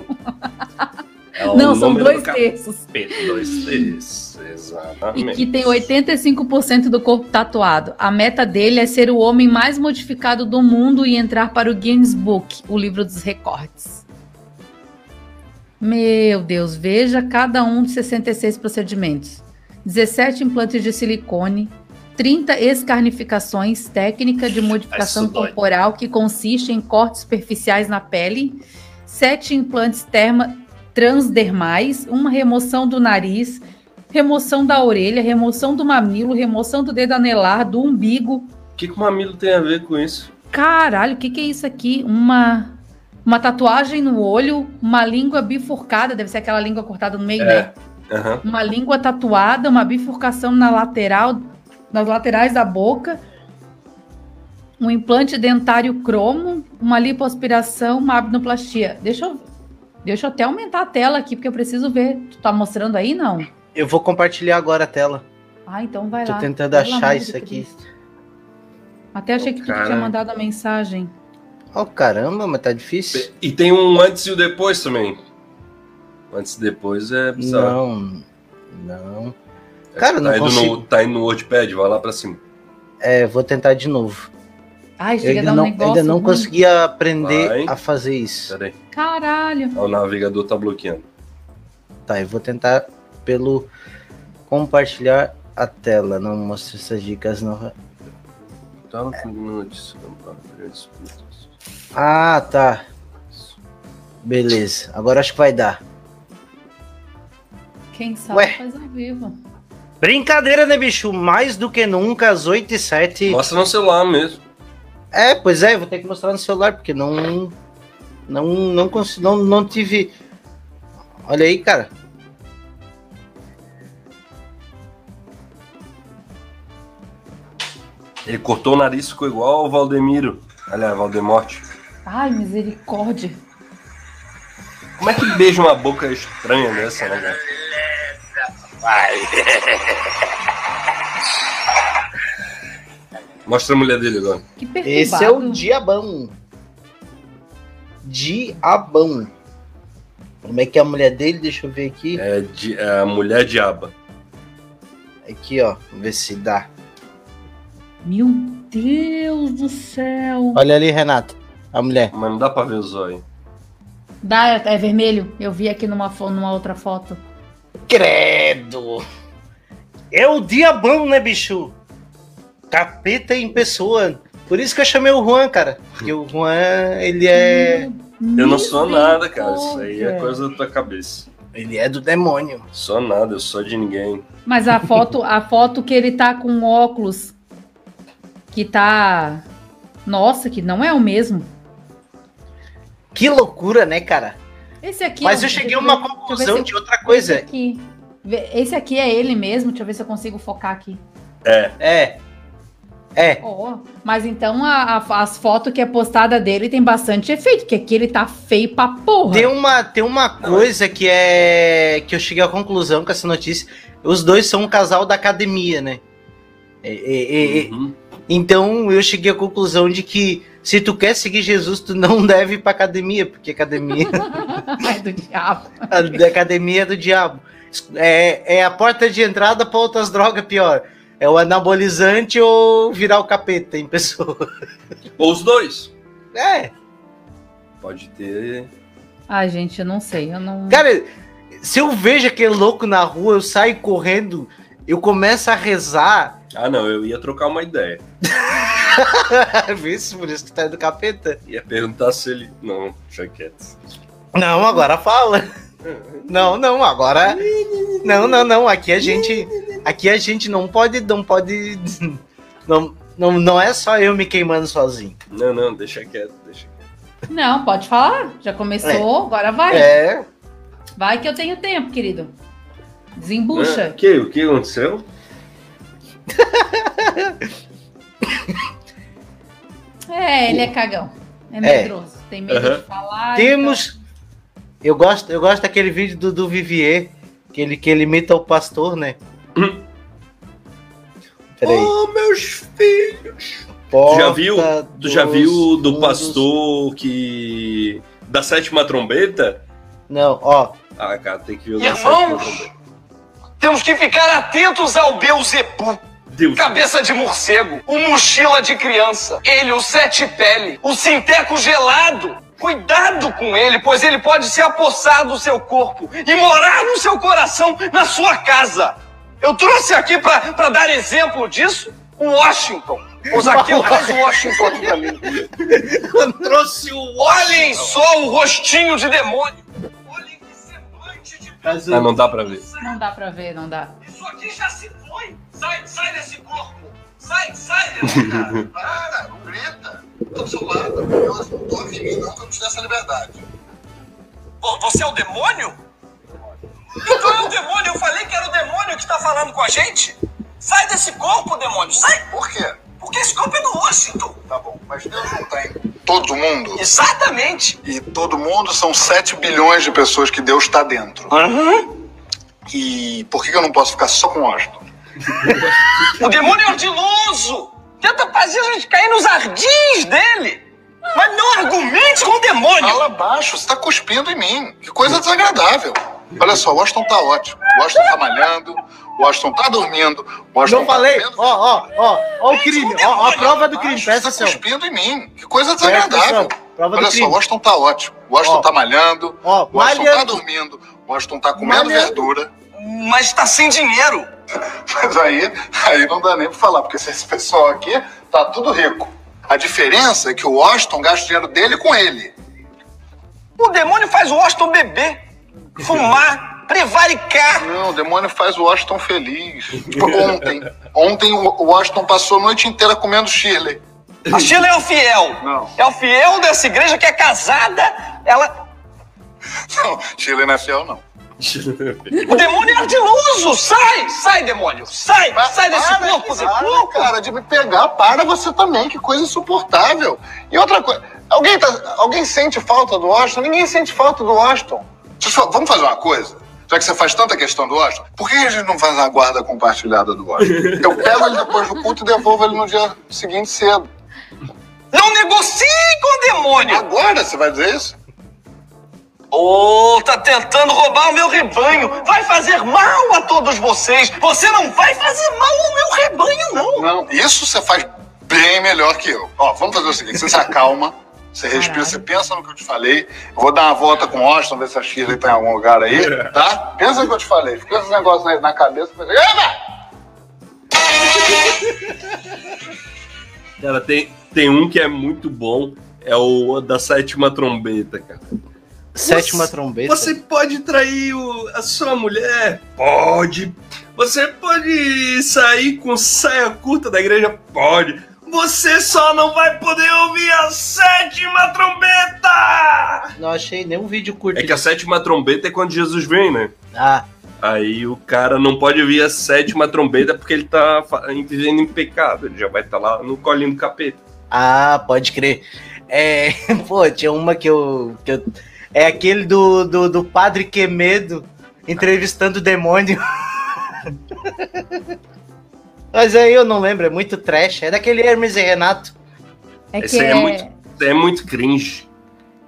É
Não, são dois
do
terços.
Dois terços,
E
exatamente.
que tem 85% do corpo tatuado. A meta dele é ser o homem mais modificado do mundo e entrar para o Guinness Book, o livro dos recordes. Meu Deus, veja cada um dos 66 procedimentos: 17 implantes de silicone, 30 escarnificações, técnica de modificação
Isso dói.
corporal que consiste em cortes superficiais na pele, 7 implantes terma, transdermais, uma remoção do nariz, remoção da orelha, remoção do mamilo, remoção do dedo anelar, do umbigo.
O que, que o mamilo tem a ver com isso?
Caralho, o que, que é isso aqui? Uma uma tatuagem no olho, uma língua bifurcada, deve ser aquela língua cortada no meio,
É.
né?
Aham.
Uma língua tatuada, uma bifurcação na lateral, nas laterais da boca, um implante dentário cromo, uma lipoaspiração, uma abnoplastia. Deixa eu Deixa eu até aumentar a tela aqui, porque eu preciso ver. Tu tá mostrando aí, não?
Eu vou compartilhar agora a tela.
Ah, então vai
Tô
lá.
tentando
Pelo
achar isso aqui.
Até achei
Ô,
que tu tinha mandado a mensagem.
Oh, caramba, mas tá difícil.
E tem um antes e o depois também. Antes e depois é bizarro.
Não, não. Cara,
tá
não
indo
consigo.
No, tá indo no WordPad, vai lá pra cima.
É, vou tentar de novo.
Ai, chega
ainda
um
não, ainda não
ruim.
consegui aprender
Vai.
a fazer isso.
Pera aí.
Caralho.
O navegador tá bloqueando.
Tá, eu vou tentar pelo compartilhar a tela. Não mostra essas dicas não.
Tá no notícia. disputas.
Ah, tá. Beleza. Agora acho que vai dar.
Quem sabe
Ué.
faz ao vivo.
Brincadeira, né, bicho? Mais do que nunca, às 8 e 7.
Mostra no celular mesmo.
É, pois é, vou ter que mostrar no celular, porque não. Não, não, cons- não, não tive. Olha aí, cara.
Ele cortou o nariz, ficou igual ao Valdemiro. Aliás, Valdemorte.
Ai, misericórdia.
Como é que beija uma boca estranha dessa, né, cara? Mostra a mulher dele agora.
Que perturbado.
Esse é o Diabão. Diabão. Como é que é a mulher dele? Deixa eu ver aqui.
É, di- é a mulher diaba.
Aqui, ó. Vamos ver se dá.
Meu Deus do céu.
Olha ali, Renato. A mulher.
Mas não dá pra ver o zóio.
Dá, é vermelho. Eu vi aqui numa, numa outra foto.
Credo! É o Diabão, né, bicho? Capeta em pessoa. Por isso que eu chamei o Juan, cara. Porque o Juan, ele é.
Eu não sou nada, cara. Isso aí é coisa da tua cabeça.
Ele é do demônio.
Sou nada, eu sou de ninguém.
Mas a foto, a foto que ele tá com óculos que tá Nossa, que não é o mesmo.
Que loucura, né, cara?
Esse aqui
Mas
é
eu
o-
cheguei a
eu
uma
ver- eu
conclusão de outra
Esse
coisa.
aqui. Vê- Esse aqui é ele mesmo. Deixa eu ver se eu consigo focar aqui.
É,
É. É.
Ó, mas então a- a- as fotos que é postada dele tem bastante efeito, porque aqui ele tá feio pra porra.
Tem uma, tem uma coisa que é. que eu cheguei à conclusão com essa notícia. Os dois são um casal da academia, né? É, é, é,
uhum.
Então eu cheguei à conclusão de que se tu quer seguir Jesus, tu não deve ir pra academia, porque academia,
Ai, do diabo.
a academia é do diabo. É, é a porta de entrada pra outras drogas pior. É o anabolizante ou virar o capeta em pessoa.
Ou os dois.
É.
Pode ter.
Ai, gente, eu não sei. Eu não.
Cara, se eu vejo aquele louco na rua, eu saio correndo, eu começo a rezar.
Ah, não, eu ia trocar uma ideia.
Vê se por isso que tá do capeta.
Ia perguntar se ele. Não, deixa quieto.
Não, agora fala. Não, não, agora. Não, não, não. Aqui a gente. Aqui a gente não pode. Não pode. Não, não, não é só eu me queimando sozinho.
Não, não, deixa quieto, deixa quieto.
Não, pode falar. Já começou, agora vai.
É.
Vai que eu tenho tempo, querido. Desembucha.
O que? O que aconteceu?
É, ele é cagão. É medroso. Tem medo
Aham.
de falar.
Temos. Eu gosto, eu gosto daquele vídeo do, do Vivier, que ele, que ele imita o pastor, né?
Hum.
Peraí.
Oh, meus filhos! Tu já viu? Tu já viu do pastor que. Da sétima trombeta?
Não, ó.
Ah, cara, tem que ver o da sétima trombeta.
Temos que ficar atentos ao Beuzebu.
Deus.
Cabeça de morcego, o mochila de criança, ele, o sete pele, o sinteco gelado. Cuidado com ele, pois ele pode se apossar do seu corpo e morar no seu coração, na sua casa. Eu trouxe aqui pra dar exemplo disso o Washington. O Zaqueu traz o Washington aqui pra mim.
Eu trouxe o.
Olhem só o rostinho de demônio.
Mas
Ah,
o-
não dá pra ver.
Não dá pra ver, não dá.
Isso aqui já se foi. Sai, sai desse corpo. Sai, sai desse cara.
Para, não grita. Tô do seu lado, eu não toque em mim, não, que eu não te dei essa liberdade.
Vo- Você é o demônio? Então é o demônio. Eu falei que era o demônio que tá falando com a gente. Sai desse corpo, demônio. Sai.
Por quê?
Porque esse corpo é do Washington.
Tá bom, mas Deus não tem
todo mundo?
Exatamente.
E todo mundo são 7 bilhões de pessoas que Deus está dentro. E por que eu não posso ficar só com Washington?
O demônio é ardiloso. Tenta fazer a gente cair nos ardis dele. Mas não argumente com o demônio.
Fala baixo, você tá cuspindo em mim. Que coisa desagradável. Olha só, Washington tá ótimo. Washington tá malhando, Washington tá dormindo, Washington
Não falei?
tá comendo.
Ó, ó, ó, ó o crime, ó, ó a prova do crime,
Baixo,
presta
você tá
atenção.
cuspindo em mim. Que coisa desagradável.
atenção. Prova do
Olha só,
crime.
Washington tá ótimo. Washington
Ó.
tá malhando,
Ó,
Washington tá
malhando.
dormindo, Washington tá comendo
Malhando.
verdura.
Mas tá sem dinheiro.
Mas aí, aí não dá nem pra falar, porque esse pessoal aqui tá tudo rico. A diferença é que o Washington gasta o dinheiro dele com ele.
O demônio faz o Washington beber, fumar, prevaricar.
Não, o demônio faz o Washington feliz. Ontem, ontem o Washington passou a noite inteira comendo Shirley.
A Sheila é o fiel.
Não.
É o fiel dessa igreja que é casada. Ela.
Não, Shirley não é fiel, não.
O demônio é ardiloso. Sai, sai, demônio. Sai, sai desse
Para,
corpo,
para,
corpo.
cara, de me pegar. Para você também, que coisa insuportável. E outra coisa, alguém, tá, alguém sente falta do Washington? Ninguém sente falta do Washington. Vamos fazer uma coisa? Já que você faz tanta questão do Washington, por que a gente não faz a guarda compartilhada do Washington? Eu pego ele depois do culto e devolvo ele no dia seguinte cedo.
Não negocie com o demônio.
Agora você vai dizer isso?
Ô, tá tentando roubar o meu rebanho. Vai fazer mal a todos vocês. Você não vai fazer mal ao meu rebanho, não.
Não, isso você faz bem melhor que eu. Ó, vamos fazer o seguinte: você se acalma, você respira, você pensa no que eu te falei. Eu vou dar uma volta com o Washington, ver se a Shirley tá em algum lugar aí, tá? Pensa no que eu te falei. Fica esse negócio na, na cabeça.
Cara, tem, tem um que é muito bom, é o da sétima trombeta, cara.
Sétima
Você-
trombeta.
Você pode trair o- a sua mulher? Pode. Você pode sair com saia curta da igreja? Pode. Você só não vai poder ouvir a sétima trombeta!
Não achei nenhum vídeo curto.
É que a sétima trombeta é quando Jesus vem, né?
Ah,
Aí o cara não pode ouvir a sétima trombeta porque ele tá vivendo em pecado. Ele já vai estar lá no colinho do capeta.
ah, pode crer. É, pô, tinha uma que eu. Que eu é aquele do, do, do padre Quemedo entrevistando o demônio. Mas aí eu não lembro, é muito trash. É daquele Hermes e Renato.
É que
Esse aí é muito, é muito cringe.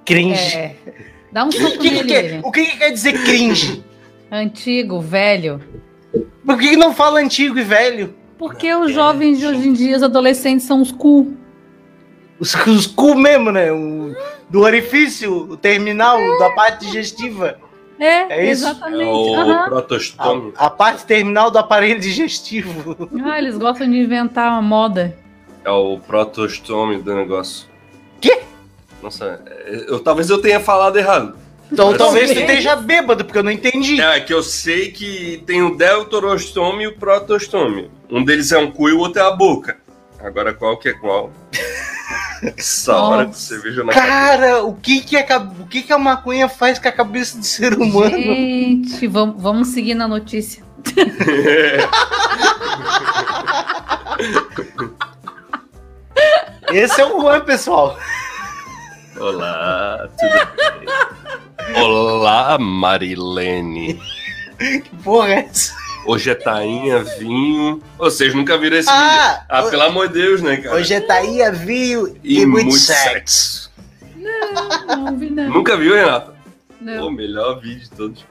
Cringe.
é, Dá um
O
soco
que, que,
nele. ele.
o que, que quer dizer cringe?
Antigo, velho.
Por que, que não fala antigo e velho?
Porque os jovens de hoje em dia, os adolescentes, são os cool.
Os, os cu mesmo, né? O, do orifício, o terminal, da parte digestiva.
É,
É isso?
É
exatamente.
o
aham.
protostômio.
A, a parte terminal do aparelho digestivo.
Ah, eles gostam de inventar uma moda.
É o protostômio do negócio.
Quê?
Nossa, é, eu, talvez eu tenha falado errado.
Então
Mas
talvez
sim.
esteja bêbado, porque eu não entendi.
É, que eu sei que tem o deltorostômio e o protostômio. Um deles é um cu e o outro é a boca. Agora qual que é qual? Essa hora que você veja na cabeça.
Cara, o que que, a, o que que a maconha faz com a cabeça do ser humano?
Gente, vamos, vamos seguir na notícia.
Esse é o Juan, pessoal.
Olá, tudo bem? Olá, Marilene.
Que porra é essa?
Hoje é tainha, vinho. Vocês nunca viram esse
Ah,
vídeo? Ah, pelo amor de Deus, né, cara?
Hoje é Taía, vinho
E,
e, muito,
muito
sexo.
sexo.
Não vi não.
Nunca viu, Renata?
Não.
O melhor vídeo de todos.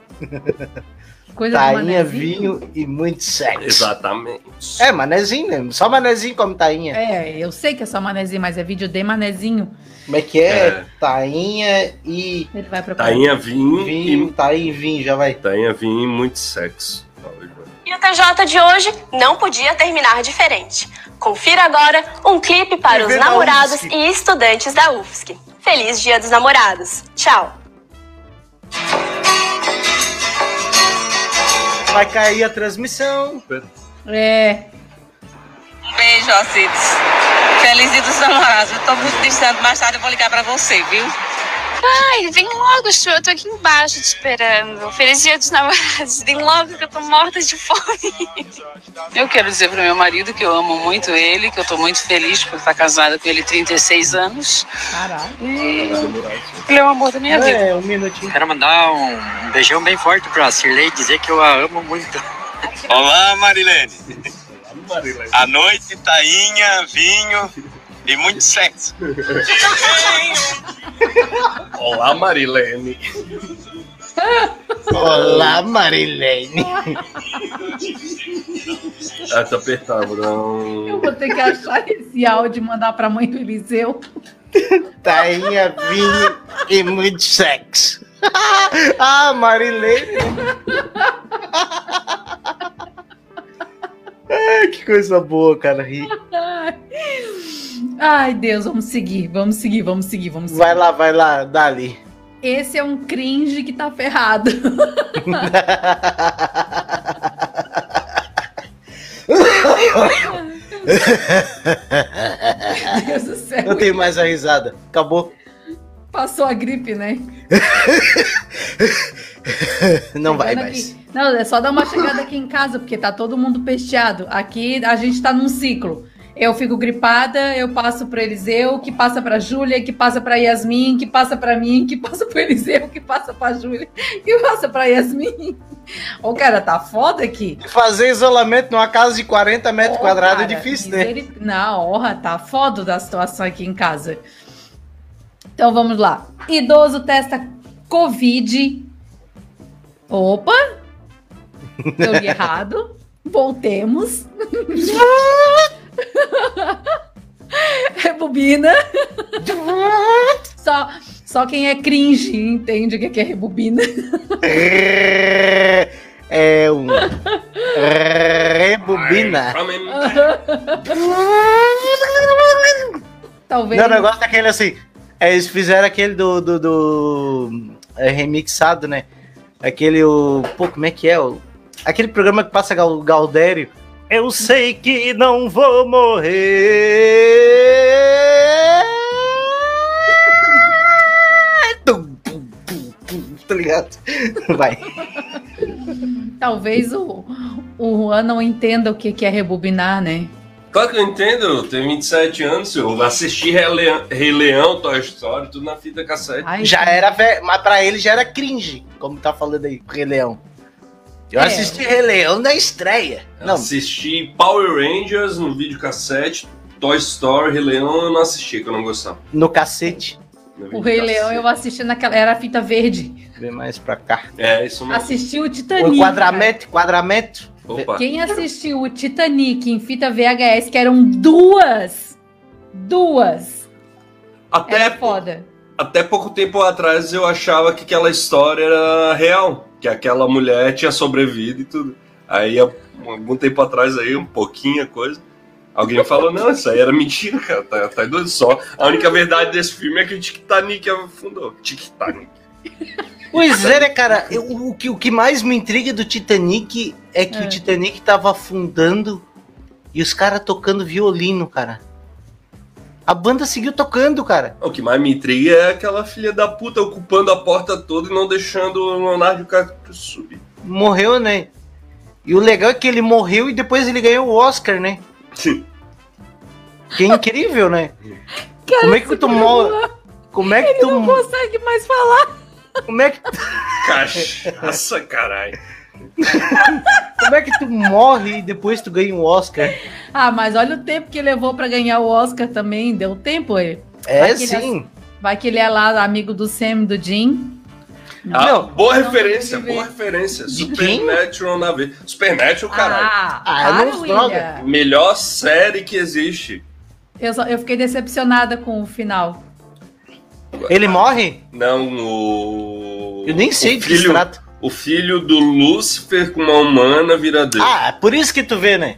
Coisa
Tainha, vinho e muito sexo.
Exatamente.
É, manezinho, né? Só manezinho come tainha.
É, eu sei que é só manezinho, mas é vídeo de manezinho.
Como é que é?
É.
Tainha e
Ele vai.
Tainha, vinho,
vinho,
e...
tainha e vinho, já vai.
Tainha, vinho e muito sexo.
O TJ de hoje não podia terminar diferente. Confira agora um clipe para os namorados e estudantes da UFSC. Feliz Dia dos Namorados. Tchau.
Vai cair a transmissão.
É.
Um beijo, Alcides. Feliz dia dos namorados. Eu tô muito distante, mais tarde eu vou ligar pra você, viu? Ai, vem logo, Chu. Eu tô aqui embaixo te esperando. Feliz dia dos namorados. Vem logo que eu tô morta de fome.
Eu quero dizer pro meu marido que eu amo muito ele, que eu tô muito feliz por estar casada com ele há 36 anos.
Caralho.
E ele é o amor da minha vida.
É, um minutinho.
Quero mandar um, um beijão bem forte pra Cirlei e dizer que eu a amo muito.
Olá, Marilene. A noite, tainha, vinho e muito sexo.
Olá, Marilene.
Olá, Marilene.
Ah, tá apertado, não.
Eu vou ter que achar esse áudio e mandar pra mãe do Eliseu.
Tainha, vinho e muito sexo. ah, Marilene. Ai, que coisa boa, cara. Ri.
Ai. Deus, vamos seguir, vamos seguir, vamos seguir, vamos seguir.
Vai lá, vai lá, dali.
Esse é um cringe que tá ferrado. Deus do céu.
Não tenho mais a risada. Acabou.
Passou a gripe, né?
Não vai mais.
aqui. Não, é só dar uma chegada aqui em casa, porque tá todo mundo pesteado. Aqui a gente tá num ciclo. Eu fico gripada, eu passo pro Eliseu, que passa pra Júlia, que passa pra Yasmin, que passa pra mim, que passa pro Eliseu, que passa pra Júlia, que passa pra Yasmin. Ô, cara, tá foda aqui.
Fazer isolamento numa casa de 40 metros
Ô,
quadrados é
cara,
difícil, né?
Não, honra, tá foda da situação aqui em casa. Então vamos lá. Idoso testa Covid. Opa! Eu li errado. Voltemos. Rebobina. Só, só quem é cringe entende o que é é rebobina.
É um. Rebobina.
Talvez.
Não, o negócio é aquele assim. é, Eles fizeram aquele do. do, do- é, remixado, né? Aquele. O, pô, como é que é? O, aquele programa que passa Gal, Galdério. Eu sei que não vou morrer. Tum, pum, pum, pum, Tá ligado? Vai.
Talvez o, o Juan não entenda o que, que é rebobinar, né?
Claro que eu entendo, eu tenho 27 anos, eu assisti Rei Leão, Rei Leão, Toy Story, tudo na fita cassete.
já era velho, mas pra ele já era cringe, como tá falando aí, Rei Leão. Eu
É.
assisti Rei Leão na estreia. Não,
Assisti Power Rangers no videocassete, Toy Story, Rei Leão eu não assisti, que eu não gostava.
no cacete.
No
O Rei
videocassete.
Leão eu assisti naquela. Era a fita verde.
Vem mais pra cá.
É, isso mesmo.
Assisti o Titanic.
O quadramento, quadramento.
Opa.
Quem assistiu o Titanic em fita VHS, que eram duas. Duas.
Até,
Era foda.
até pouco tempo atrás eu achava que aquela história era real, que aquela mulher tinha sobrevivido e tudo. Aí, algum tempo atrás, aí, um pouquinho a coisa, alguém falou, não, isso aí era mentira, cara, tá, tá doido só. A única verdade desse filme é que o Titanic afundou. Titanic.
Pois é, né, cara? Eu- o, que, o que mais me intriga do Titanic é que o Titanic tava afundando e os caras tocando violino, cara. A banda seguiu tocando, cara.
O que mais me intriga é aquela filha da puta ocupando a porta toda e não deixando o Leonardo DiCaprio subir.
Morreu, né? E o legal é que ele morreu e depois ele ganhou o Oscar, né? Que incrível, né? Como é que tu morre? Como é que tu
Não consegue mais falar.
Como é que
Cachaça, caralho.
Como é que tu morre e depois tu ganha um Oscar?
Ah, mas olha o tempo que levou pra ganhar o Oscar também. Deu tempo, ele.
É,
Vai
sim.
Vai que ele é lá amigo do Sam e do Jim.
Ah, boa
não
referência, boa referência.
De quem?
Supernatural na vez. Supernatural, caralho.
Ah,
Ah,
para,
não
William.
droga.
Melhor série que existe.
Eu, só- eu fiquei decepcionada com o final.
Ele morre?
Não, o.
Eu nem sei
o
de que se
filho,
trata.
O filho do Lúcifer com uma humana vira Deus.
Ah, é por isso que tu vê, né?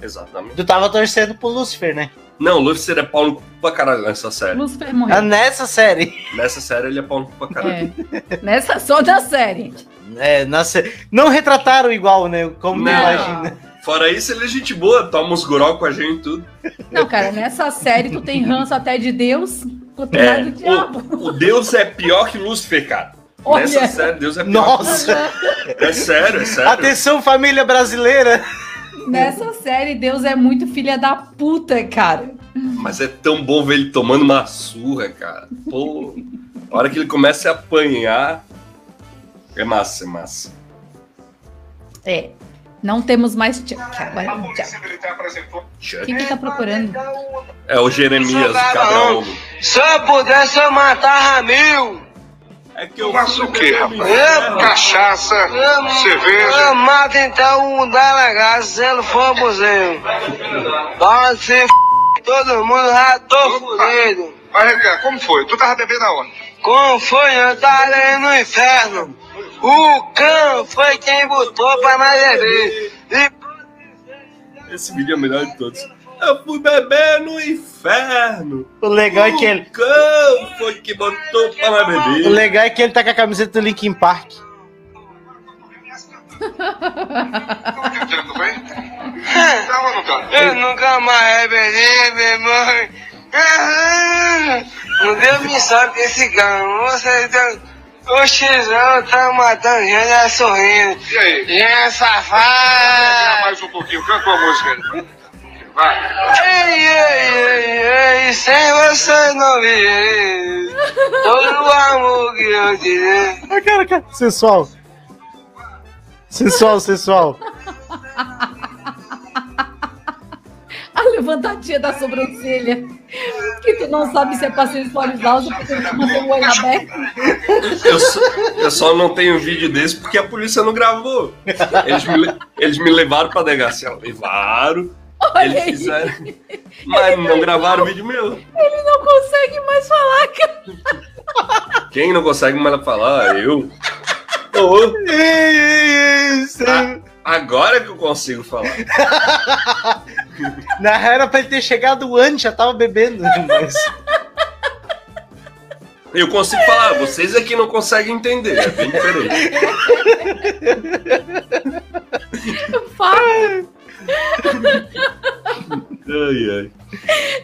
Exatamente.
Tu tava torcendo pro Lucifer, né?
Não, o Lúcifer é pau no cu pra caralho nessa série.
Lucifer morreu.
Ah, nessa série.
Nessa série ele é pau no cu pra caralho.
É. Nessa, só da série.
É, na sé- Não retrataram igual, né? Como
Não.
imagina.
Fora isso, ele é gente boa, toma uns goró com a gente e tudo.
Não, cara, nessa série tu tem ranço até de Deus.
É,
do diabo.
o, o Deus é pior que Lúcifer, cara.
Olha.
Nessa série, Deus é pior
Nossa!
que Lúcifer. É sério, é sério.
Atenção, família brasileira!
Nessa série, Deus é muito filha da puta, cara.
Mas é tão bom ver ele tomando uma surra, cara. Pô, a hora que ele começa a apanhar. É massa, é massa.
É. Não temos mais Chuck. Agora é o Chuck. Que que tá procurando?
É o Jeremias, o cabrão.
Se eu pudesse, eu matava mil.
É que eu
Mas o quê, rapaz?
Eu,
Cachaça,
eu,
cerveja.
Eu mato então um delegado se ele for museu. Pode se f... todo mundo já tô fudido.
Mas, como foi? Tu tava bebendo aonde?
Como foi? Eu tava ali no inferno. O cão foi quem botou pra nós beber. E
Esse vídeo é o melhor de todos. Eu fui beber no inferno.
O legal é que ele.
O cão foi que botou para
O
beber.
legal é que ele tá com a camiseta do Linkin Park.
Eu nunca mais bebi, minha mãe. Não deu missão desse cão. Você deu. O Xizão tá matando gente é sorrindo.
E aí?
Gente
Pegar
safada.
mais um pouquinho, canta uma música aí. Vai.
Ei, ei, ei, ei, sem você não vi todo o amor que eu te dei.
Ah, cara, cara. Sensual. Sensual, sensual.
Levantadinha da sobrancelha. Que tu não sabe se é pra sensualizar ou se é porque tu mantém o olho aberto.
Eu só, eu só não tenho vídeo desse porque a polícia não gravou. Eles me, le- eles me levaram pra delegacia. Levaram.
Olha
Eles
aí.
fizeram. Mas não gravaram o vídeo meu.
Ele não consegue mais falar, cara.
Quem não consegue mais falar? Eu. Ô,
Ei, ei, ei, sem-
a- agora que eu consigo falar.
Na real era pra ele ter chegado antes, já tava bebendo. Mas...
Eu consigo falar, vocês aqui não conseguem entender, é bem diferente.
Fala.
Ai, ai.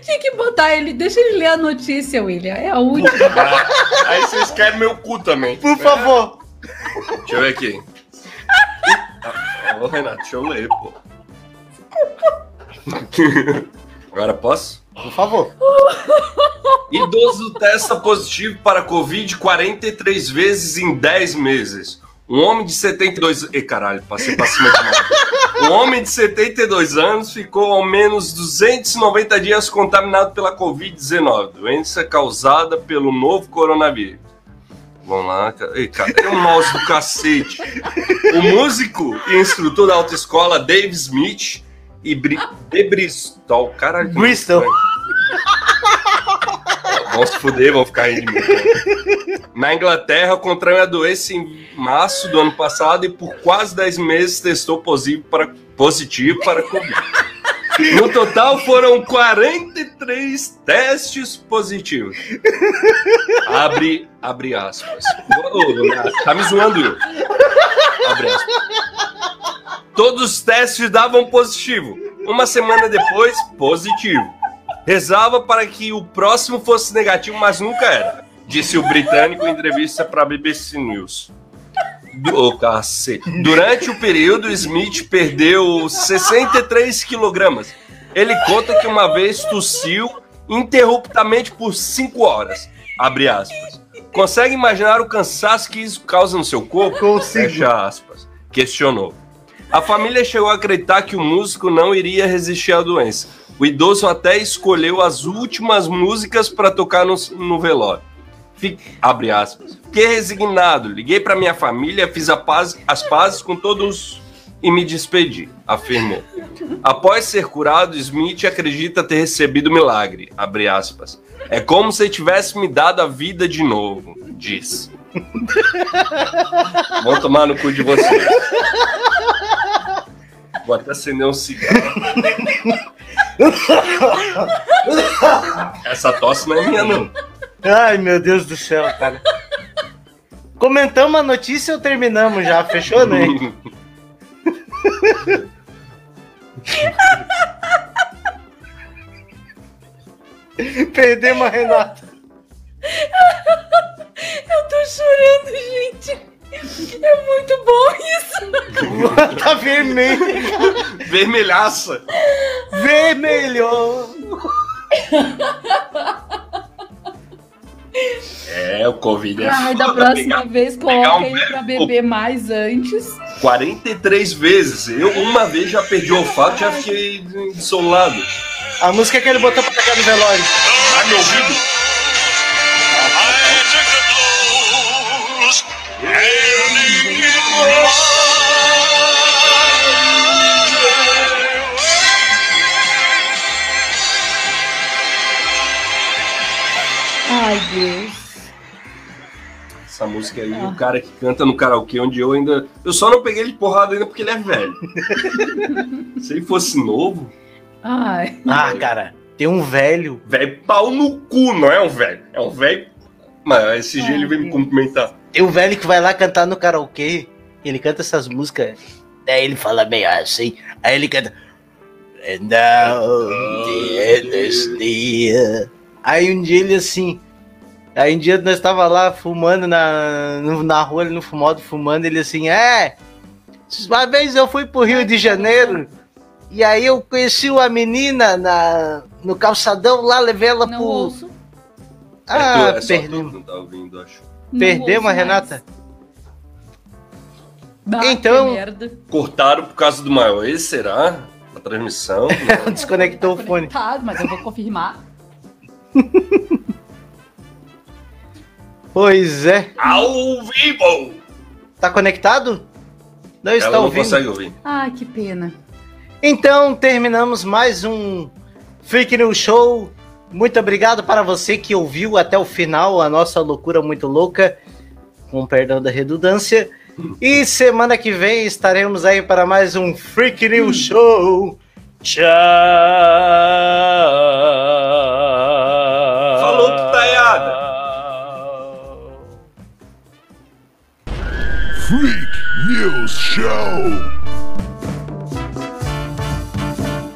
Tinha que botar ele. Deixa ele ler a notícia, William. É a última.
Ah, Aí vocês querem meu cu também.
Por favor.
Deixa eu ver aqui. Ah, Ô, Renato, deixa eu ler, pô. Agora posso?
Por favor.
Idoso testa positivo para Covid 43 vezes em 10 meses. Um homem de 72... Ih, caralho, passei pra cima demais. Um homem de 72 anos ficou ao menos 290 dias contaminado pela Covid-19, doença causada pelo novo coronavírus. Vamos lá, cara. Ei, cara, é um mouse do cacete. O músico e instrutor da autoescola Dave Smith e Bri de Bristol. Caralho.
Bristol.
Vão se fuder, vão ficar de mim. Na Inglaterra, contraiu a doença em março do ano passado e por quase 10 meses testou positivo para, positivo para Covid. No total foram 43 testes positivos. Abre, abre aspas. Tá me zoando, eu. Abre aspas. Todos os testes davam positivo. Uma semana depois, positivo. Rezava para que o próximo fosse negativo, mas nunca era, disse o britânico em entrevista para a BBC News. Do, cacete. Durante o período, Smith perdeu 63 quilogramas. Ele conta que uma vez tossiu interruptamente por 5 horas. Abre aspas. Consegue imaginar o cansaço que isso causa no seu corpo?
Consigo.
Fecha aspas. Questionou. A família chegou a acreditar que o músico não iria resistir à doença. O idoso até escolheu as últimas músicas para tocar no, no velório. Fi- abre aspas. Fiquei resignado, liguei para minha família, fiz paz- as pazes com todos e me despedi, afirmou. Após ser curado, Smith acredita ter recebido milagre, abre aspas. É como se tivesse me dado a vida de novo, diz. Vão tomar no cu de vocês. Vou até acender um cigarro. Essa tosse não é minha, não.
Ai, meu Deus do céu, cara. Comentamos a notícia ou terminamos já? Fechou, né? Perdemos a Renata. Eu tô chorando, gente. É muito bom isso! tá vermelho!
Vermelhaça!
Vermelho!
É, o Covid é
Ai, da próxima
pegar,
vez coloque
um
pra beber mais antes.
43 vezes. Eu uma vez já perdi o olfato e já fiquei insolado.
A música que ele botou pra pegar no velório.
Ah, meu ouvido! Essa música aí,
Ah.
o cara que canta no karaokê, onde eu ainda. Eu só não peguei ele de porrada ainda porque ele é velho. Se ele fosse novo.
Ai.
Ah, cara, tem um velho.
Velho pau no cu, não é um velho. É um velho. Mas esse dia ele veio me cumprimentar.
Tem um velho que vai lá cantar no karaokê. Ele canta essas músicas. Daí ele fala meio assim. Aí ele canta. And now the end is near." Aí um dia ele assim. Aí um dia nós tava lá fumando na, na rua, ele no fumado fumando, ele assim, é. Uma vez eu fui pro Rio de Janeiro. E aí eu conheci uma menina na, no calçadão lá, levei ela
Não
pro.
ouço.
Ah,
é, tu, é tu não tá ouvindo, acho.
Não
Perdemos a. Renata?
Bah,
Então-
que merda.
Cortaram por causa do maior. Será? A transmissão?
Desconectou o fone.
Tá, mas eu vou confirmar.
Pois é.
Ao vivo!
Tá conectado? Não está
Ela não
ouvindo.
consegue ouvir.
Ai, que pena.
Então terminamos mais um Fake News Show. Muito obrigado para você que ouviu até o final a nossa loucura muito louca, com perdão da redundância. E semana que vem estaremos aí para mais um Freak News Show. Tchau.
Freak News Show.